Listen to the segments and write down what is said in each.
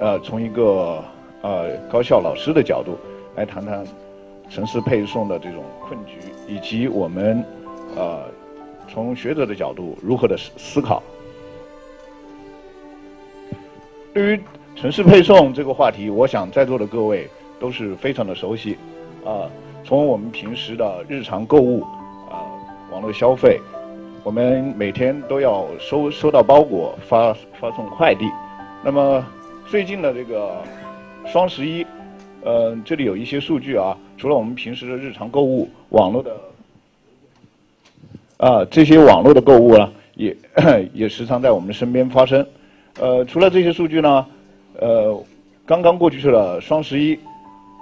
呃，从一个呃高校老师的角度来谈谈城市配送的这种困局，以及我们呃从学者的角度如何的思思考。对于城市配送这个话题，我想在座的各位都是非常的熟悉。啊，从我们平时的日常购物啊，网络消费，我们每天都要收收到包裹，发发送快递，那么。最近的这个双十一，呃，这里有一些数据啊。除了我们平时的日常购物，网络的啊，这些网络的购物呢，也 也时常在我们身边发生。呃，除了这些数据呢，呃，刚刚过去了双十一，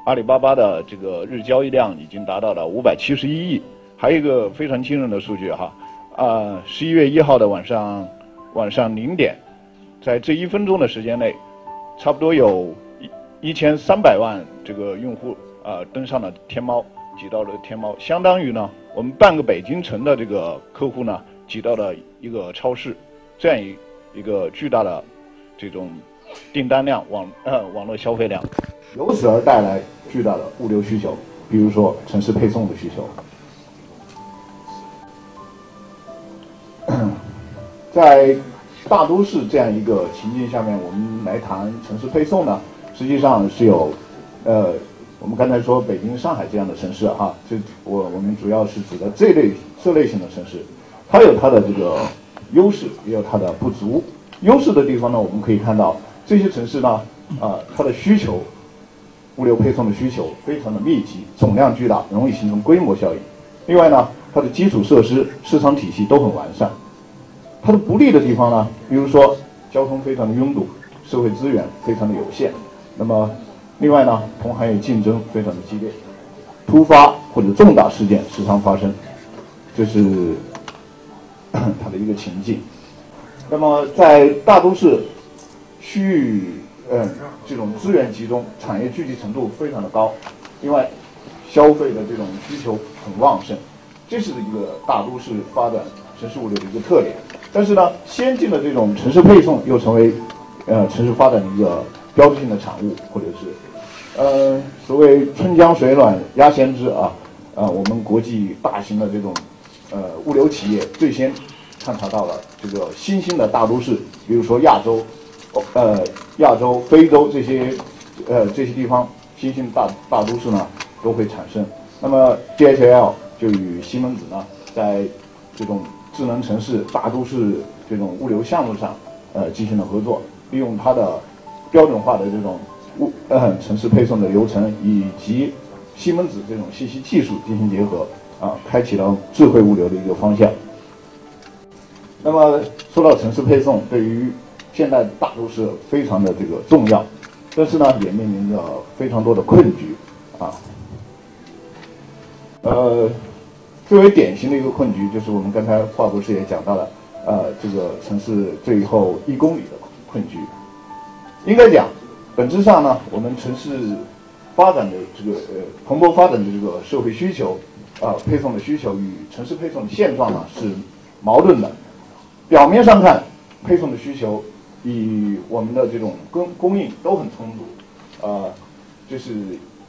阿里巴巴的这个日交易量已经达到了五百七十一亿。还有一个非常惊人的数据哈，啊，十一月一号的晚上晚上零点，在这一分钟的时间内。差不多有一一千三百万这个用户啊登上了天猫，挤到了天猫，相当于呢我们半个北京城的这个客户呢挤到了一个超市，这样一一个巨大的这种订单量网呃网络消费量，由此而带来巨大的物流需求，比如说城市配送的需求，在。大都市这样一个情境下面，我们来谈城市配送呢，实际上是有，呃，我们刚才说北京、上海这样的城市哈，就我我们主要是指的这类这类型的城市，它有它的这个优势，也有它的不足。优势的地方呢，我们可以看到这些城市呢，啊，它的需求，物流配送的需求非常的密集，总量巨大，容易形成规模效应。另外呢，它的基础设施、市场体系都很完善。它的不利的地方呢，比如说交通非常的拥堵，社会资源非常的有限。那么，另外呢，同行业竞争非常的激烈，突发或者重大事件时常发生，这是 它的一个情境。那么，在大都市区域，嗯，这种资源集中、产业聚集程度非常的高，另外，消费的这种需求很旺盛，这是一个大都市发展城市物流的一个特点。但是呢，先进的这种城市配送又成为，呃，城市发展的一个标志性的产物，或者是，呃，所谓春江水暖鸭先知啊，啊，我们国际大型的这种，呃，物流企业最先探查到了这个新兴的大都市，比如说亚洲，呃，亚洲、非洲这些，呃，这些地方新兴大大都市呢都会产生。那么 DHL 就与西门子呢，在这种。智能城市、大都市这种物流项目上，呃，进行了合作，利用它的标准化的这种物呃城市配送的流程，以及西门子这种信息技术进行结合，啊，开启了智慧物流的一个方向。那么说到城市配送，对于现代大都市非常的这个重要，但是呢，也面临着非常多的困局，啊，呃。最为典型的一个困局，就是我们刚才华博士也讲到了，呃，这个城市最后一公里的困局。应该讲，本质上呢，我们城市发展的这个呃蓬勃发展的这个社会需求，啊，配送的需求与城市配送的现状呢是矛盾的。表面上看，配送的需求与我们的这种供供应都很充足，啊，这是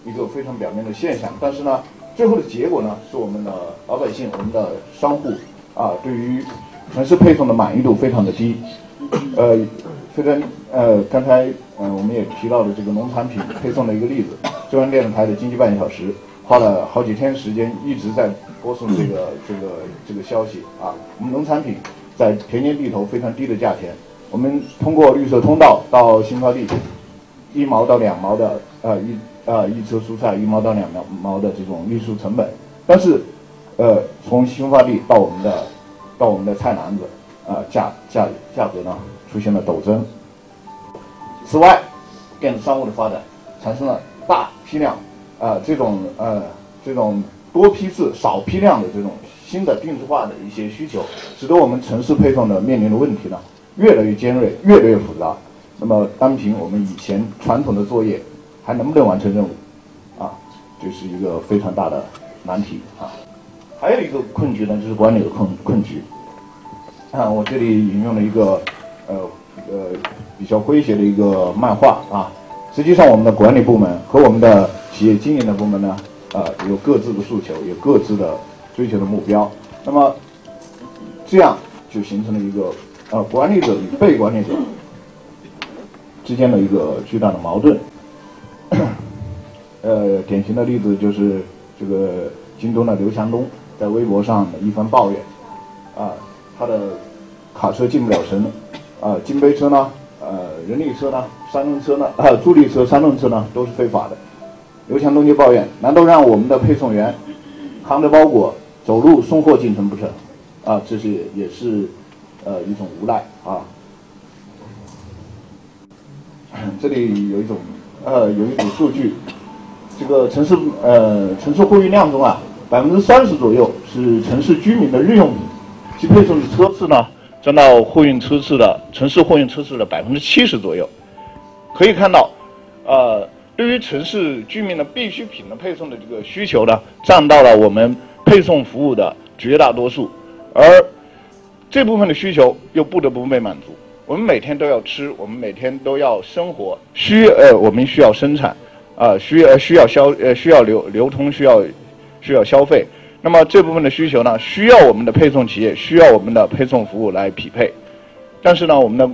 一个非常表面的现象。但是呢，最后的结果呢，是我们的老百姓、我们的商户啊，对于城市配送的满意度非常的低。呃，虽然呃，刚才嗯，我们也提到了这个农产品配送的一个例子，中央电视台的经济半小时花了好几天时间一直在播送这个这个这个消息啊。我们农产品在田间地头非常低的价钱，我们通过绿色通道到新发地，一毛到两毛的呃一呃一车蔬菜一毛到两毛毛的这种运输成本，但是呃从新发地到我们的到我们的菜篮子，啊价价价格呢出现了陡增。此外，电子商务的发展产生了大批量啊这种呃这种多批次少批量的这种新的定制化的一些需求，使得我们城市配送的面临的问题呢越来越尖锐，越来越复杂。那么单凭我们以前传统的作业，还能不能完成任务？啊，这是一个非常大的难题啊。还有一个困局呢，就是管理的困困局。啊，我这里引用了一个呃呃比较诙谐的一个漫画啊。实际上，我们的管理部门和我们的企业经营的部门呢，呃，有各自的诉求，有各自的追求的目标。那么这样就形成了一个呃管理者与被管理者。之间的一个巨大的矛盾，呃，典型的例子就是这个京东的刘强东在微博上的一番抱怨，啊，他的卡车进不了城，啊，金杯车呢，呃，人力车呢，三轮车呢，啊，助力车、三轮车呢都是非法的。刘强东就抱怨：难道让我们的配送员扛着包裹走路送货进城不成？啊，这是也是呃一种无奈啊。这里有一种，呃，有一组数据，这个城市呃城市货运量中啊，百分之三十左右是城市居民的日用品，其配送的车次呢，占到货运车次的城市货运车次的百分之七十左右。可以看到，呃，对于城市居民的必需品的配送的这个需求呢，占到了我们配送服务的绝大多数，而这部分的需求又不得不被满足。我们每天都要吃，我们每天都要生活，需呃我们需要生产，啊需呃需要消呃需要流流通，需要需要消费。那么这部分的需求呢，需要我们的配送企业，需要我们的配送服务来匹配。但是呢，我们的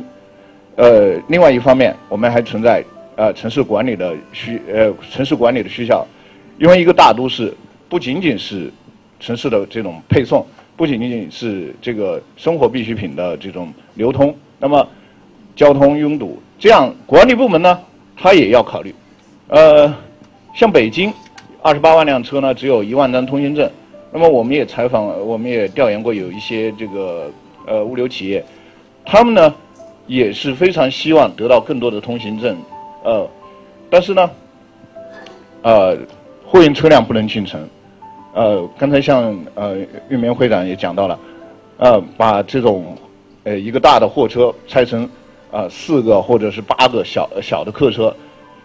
呃另外一方面，我们还存在呃城市管理的需呃城市管理的需要，因为一个大都市不仅仅是城市的这种配送，不仅仅是这个生活必需品的这种流通。那么，交通拥堵，这样管理部门呢，他也要考虑。呃，像北京，二十八万辆车呢，只有一万张通行证。那么我们也采访，我们也调研过有一些这个呃物流企业，他们呢也是非常希望得到更多的通行证。呃，但是呢，呃，货运车辆不能进城。呃，刚才像呃玉棉会长也讲到了，呃，把这种。呃，一个大的货车拆成啊四个或者是八个小小的客车，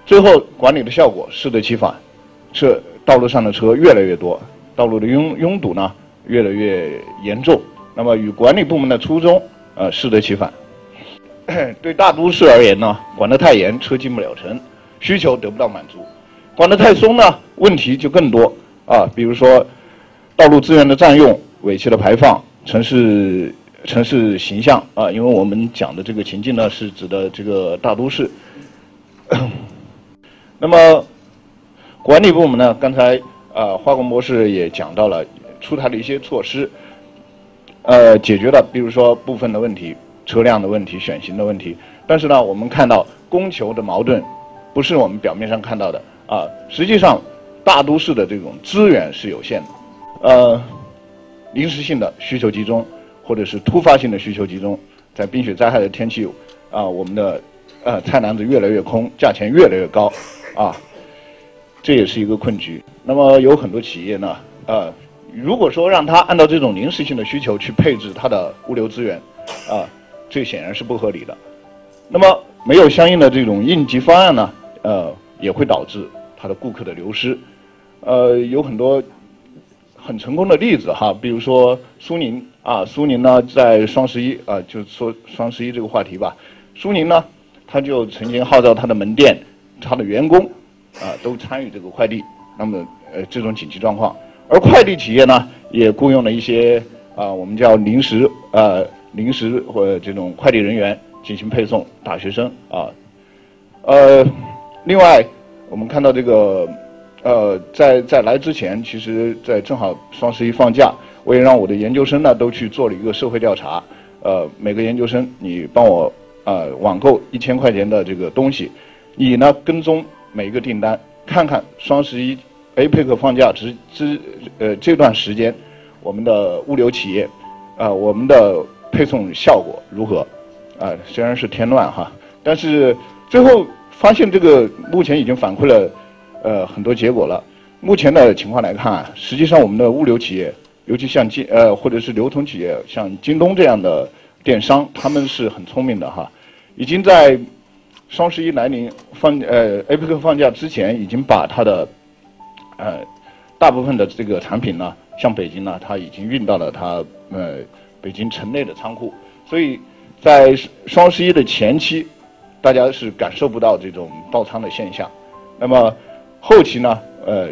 最后管理的效果适得其反，车道路上的车越来越多，道路的拥拥堵呢越来越严重。那么与管理部门的初衷呃适得其反。对大都市而言呢，管得太严，车进不了城，需求得不到满足；管得太松呢，问题就更多啊，比如说道路资源的占用、尾气的排放、城市。城市形象啊，因为我们讲的这个情境呢，是指的这个大都市。那么，管理部门呢，刚才啊，华工博士也讲到了出台了一些措施，呃，解决了比如说部分的问题，车辆的问题、选型的问题。但是呢，我们看到供求的矛盾，不是我们表面上看到的啊。实际上，大都市的这种资源是有限的，呃，临时性的需求集中。或者是突发性的需求集中，在冰雪灾害的天气，啊，我们的呃菜篮子越来越空，价钱越来越高，啊，这也是一个困局。那么有很多企业呢，呃，如果说让他按照这种临时性的需求去配置它的物流资源，啊，这显然是不合理的。那么没有相应的这种应急方案呢，呃，也会导致它的顾客的流失。呃，有很多很成功的例子哈，比如说苏宁。啊，苏宁呢，在双十一啊，就说双十一这个话题吧。苏宁呢，他就曾经号召他的门店、他的员工啊，都参与这个快递。那么，呃，这种紧急状况，而快递企业呢，也雇佣了一些啊，我们叫临时呃临时或这种快递人员进行配送。大学生啊，呃，另外我们看到这个呃，在在来之前，其实在正好双十一放假。我也让我的研究生呢都去做了一个社会调查，呃，每个研究生你帮我呃网购一千块钱的这个东西，你呢跟踪每一个订单，看看双十一 APEC 放假之之呃这段时间，我们的物流企业啊、我们的配送效果如何？啊、虽然是添乱哈，但是最后发现这个目前已经反馈了呃很多结果了。目前的情况来看，实际上我们的物流企业，尤其像京呃或者是流通企业，像京东这样的电商，他们是很聪明的哈，已经在双十一来临放呃 APEC 放假之前，已经把它的呃大部分的这个产品呢，像北京呢，它已经运到了它呃北京城内的仓库，所以在双十一的前期，大家是感受不到这种爆仓的现象。那么后期呢，呃，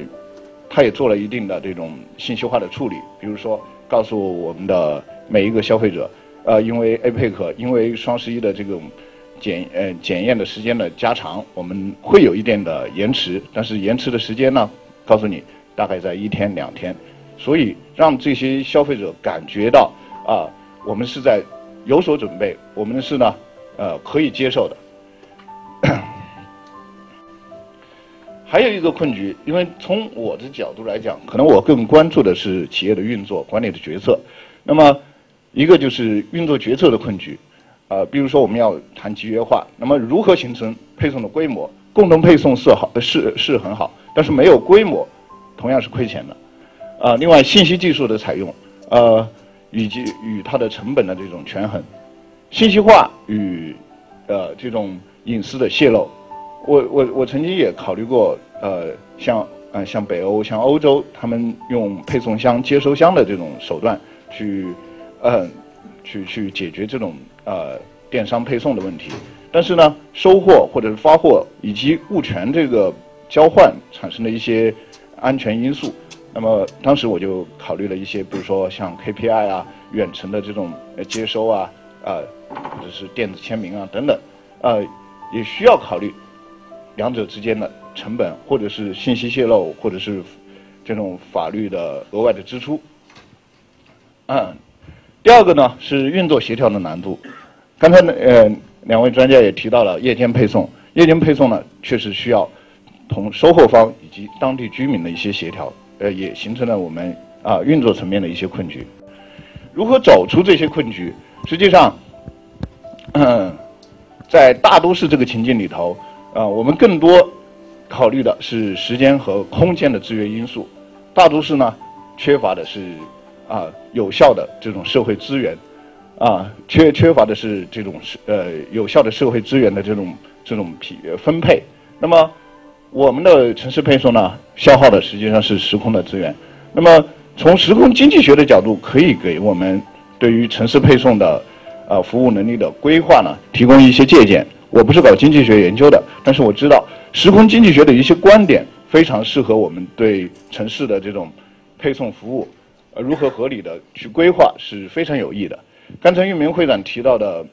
它也做了一定的这种信息化的处理，比如说告诉我们的每一个消费者，呃，因为 APEC，因为双十一的这种检呃检验的时间的加长，我们会有一定的延迟，但是延迟的时间呢，告诉你大概在一天两天，所以让这些消费者感觉到啊，我们是在有所准备，我们是呢，呃，可以接受的。还有一个困局，因为从我的角度来讲，可能我更关注的是企业的运作管理的决策。那么，一个就是运作决策的困局，呃，比如说我们要谈集约化，那么如何形成配送的规模？共同配送是好，是是很好，但是没有规模，同样是亏钱的。啊、另外信息技术的采用，呃，以及与它的成本的这种权衡，信息化与呃这种隐私的泄露，我我我曾经也考虑过，呃，像呃像北欧、像欧洲，他们用配送箱、接收箱的这种手段去，呃，去去解决这种呃电商配送的问题。但是呢，收货或者是发货以及物权这个交换产生的一些安全因素，那么当时我就考虑了一些，比如说像 KPI 啊、远程的这种接收啊，啊、或者是电子签名啊等等，呃，也需要考虑两者之间的成本，或者是信息泄露，或者是这种法律的额外的支出。嗯，第二个呢是运作协调的难度。刚才呢，呃，两位专家也提到了夜间配送，夜间配送呢确实需要同收货方以及当地居民的一些协调，呃，也形成了我们啊、运作层面的一些困局。如何走出这些困局？实际上，嗯，在大都市这个情境里头，啊、我们更多考虑的是时间和空间的制约因素。大都市呢，缺乏的是啊、有效的这种社会资源，啊，缺缺乏的是这种是呃有效的社会资源的这种这种匹分配。那么我们的城市配送呢，消耗的实际上是时空的资源。那么从时空经济学的角度，可以给我们对于城市配送的呃服务能力的规划呢，提供一些借鉴。我不是搞经济学研究的，但是我知道时空经济学的一些观点非常适合我们对城市的这种配送服务，呃如何合理的去规划是非常有益的。刚才玉明会长提到的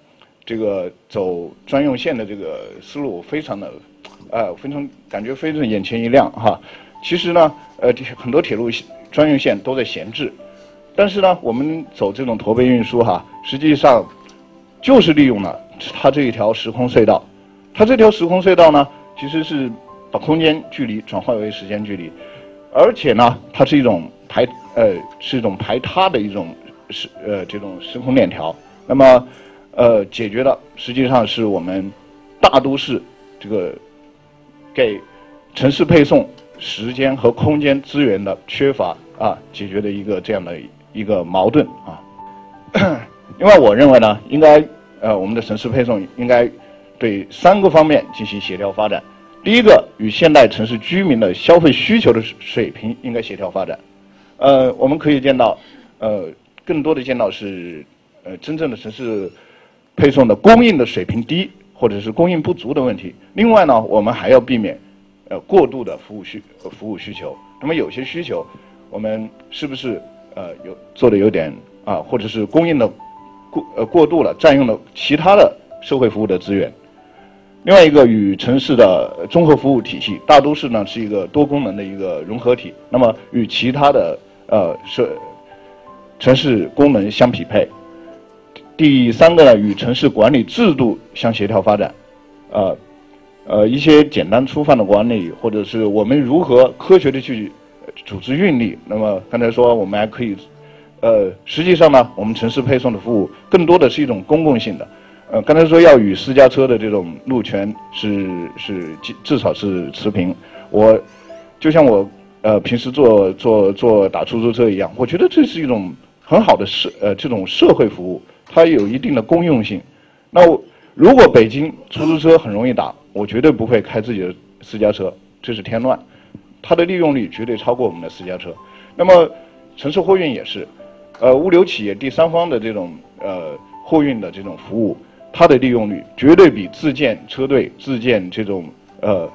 这个走专用线的这个思路，非常的，呃，非常感觉非常眼前一亮哈。其实呢，呃，很多铁路专用线都在闲置，但是呢，我们走这种驼背运输哈，实际上就是利用了它这一条时空隧道。它这条时空隧道呢，其实是把空间距离转化为时间距离，而且呢，它是一种排呃是一种排他的一种时呃这种时空链条。那么呃解决的实际上是我们大都市这个给城市配送时间和空间资源的缺乏啊，解决的一个这样的一个矛盾啊。另外，我认为呢，应该呃，我们的城市配送应该对三个方面进行协调发展。第一个，与现代城市居民的消费需求的水平应该协调发展。呃，我们可以见到，呃，更多的见到是呃真正的城市配送的供应的水平低，或者是供应不足的问题。另外呢，我们还要避免呃过度的服务需呃服务需求。那么有些需求，我们是不是呃有做的有点啊，或者是供应的过呃过度了，占用了其他的社会服务的资源？另外一个与城市的综合服务体系，大都市呢是一个多功能的一个融合体，那么与其他的呃社城市功能相匹配。第三个呢，与城市管理制度相协调发展，呃，呃一些简单粗放的管理，或者是我们如何科学的去组织运力。那么刚才说我们还可以，呃，实际上呢，我们城市配送的服务更多的是一种公共性的。呃，刚才说要与私家车的这种路权是是至少是持平。我就像我呃平时坐坐坐打出租车一样，我觉得这是一种很好的社呃这种社会服务，它有一定的公用性。那如果北京出租车很容易打，我绝对不会开自己的私家车，这是添乱。它的利用率绝对超过我们的私家车。那么城市货运也是，呃，物流企业第三方的这种呃货运的这种服务，它的利用率绝对比自建车队、自建这种呃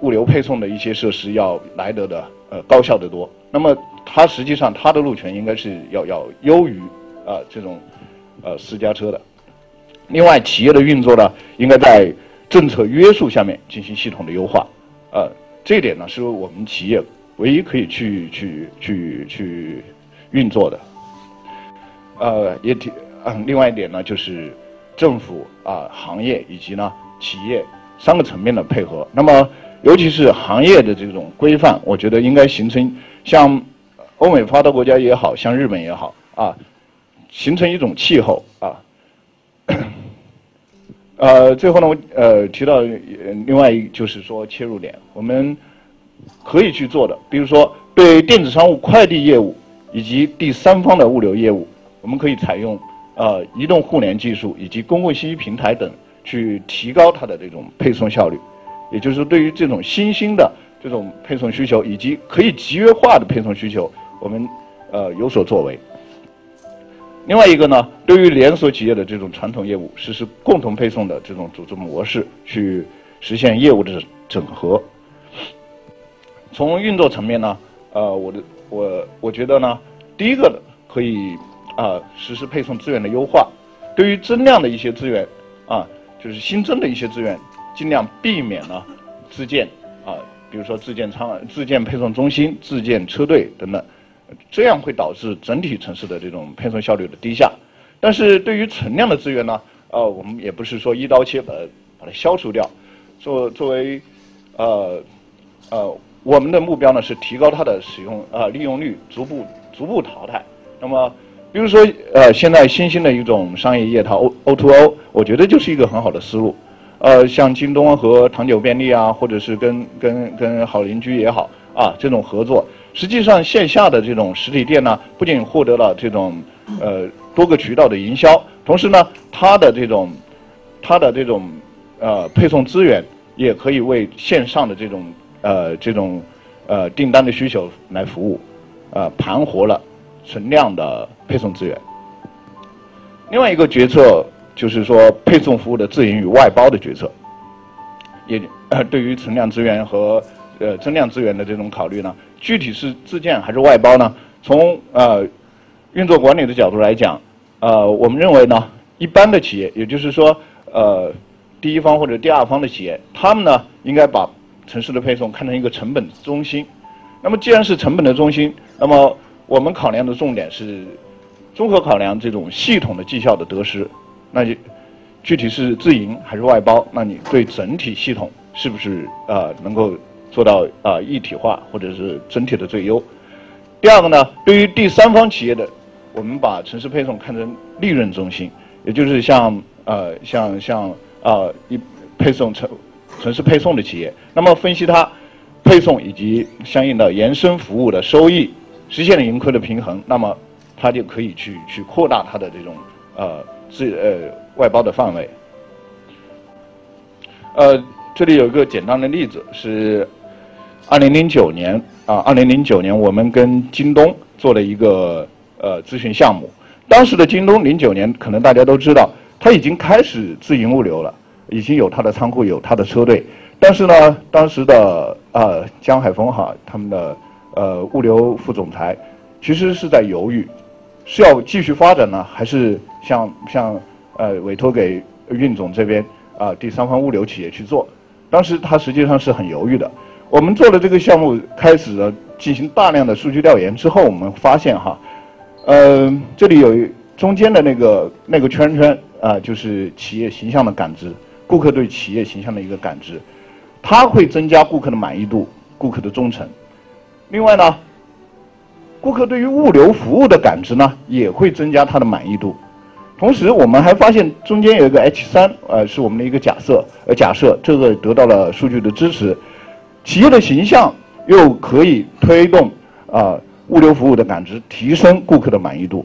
物流配送的一些设施要来得的呃高效得多。那么它实际上它的路权应该是要要优于啊这种。呃，私家车的。另外，企业的运作呢，应该在政策约束下面进行系统的优化。呃，这一点呢，是我们企业唯一可以去去去去运作的。呃，也提嗯，另外一点呢，就是政府啊、行业以及呢企业三个层面的配合。那么，尤其是行业的这种规范，我觉得应该形成像欧美发达国家也好像日本也好啊。形成一种气候啊，呃，最后呢，我呃提到另外一就是说切入点，我们可以去做的，比如说对电子商务快递业务以及第三方的物流业务，我们可以采用呃移动互联技术以及公共信息平台等，去提高它的这种配送效率。也就是，对于这种新兴的这种配送需求以及可以集约化的配送需求，我们呃有所作为。另外一个呢，对于连锁企业的这种传统业务，实施共同配送的这种组织模式，去实现业务的整合。从运作层面呢，呃，我的我我觉得呢，第一个可以啊实施配送资源的优化。对于增量的一些资源啊，就是新增的一些资源，尽量避免呢自建啊，比如说自建仓、自建配送中心、自建车队等等。这样会导致整体城市的这种配送效率的低下，但是对于存量的资源呢，呃，我们也不是说一刀切把它把它消除掉，作作为，呃，呃，我们的目标呢是提高它的使用啊利用率，逐步逐步淘汰。那么，比如说呃现在新兴的一种商业业态 O O to O，我觉得就是一个很好的思路。呃，像京东和糖酒便利啊，或者是跟跟跟好邻居也好啊，这种合作。实际上，线下的这种实体店呢，不仅获得了这种呃多个渠道的营销，同时呢，它的这种它的这种呃配送资源也可以为线上的这种呃这种呃订单的需求来服务，呃盘活了存量的配送资源。另外一个决策就是说，配送服务的自营与外包的决策，也对于存量资源和呃增量资源的这种考虑呢。具体是自建还是外包呢？从呃运作管理的角度来讲，呃，我们认为呢，一般的企业，也就是说，呃，第一方或者第二方的企业，他们呢应该把城市的配送看成一个成本中心。那么，既然是成本的中心，那么我们考量的重点是综合考量这种系统的绩效的得失。那就具体是自营还是外包？那你对整体系统是不是呃能够？做到啊一体化或者是整体的最优。第二个呢，对于第三方企业的，我们把城市配送看成利润中心，也就是像呃像像啊一配送城城市配送的企业，那么分析它配送以及相应的延伸服务的收益，实现了盈亏的平衡，那么它就可以去去扩大它的这种呃自呃外包的范围。呃，这里有一个简单的例子是。二零零九年啊，二零零九年我们跟京东做了一个呃咨询项目。当时的京东零九年，可能大家都知道，它已经开始自营物流了，已经有它的仓库，有它的车队。但是呢，当时的呃江海峰哈他们的呃物流副总裁，其实是在犹豫，是要继续发展呢，还是像像呃委托给运总这边啊第三方物流企业去做？当时他实际上是很犹豫的。我们做了这个项目，开始了进行大量的数据调研之后，我们发现哈，呃，这里有中间的那个那个圈圈啊，就是企业形象的感知，顾客对企业形象的一个感知，它会增加顾客的满意度、顾客的忠诚。另外呢，顾客对于物流服务的感知呢，也会增加他的满意度。同时，我们还发现中间有一个 H 三，呃，是我们的一个假设，呃，假设这个得到了数据的支持，企业的形象又可以推动啊物流服务的感知，提升顾客的满意度。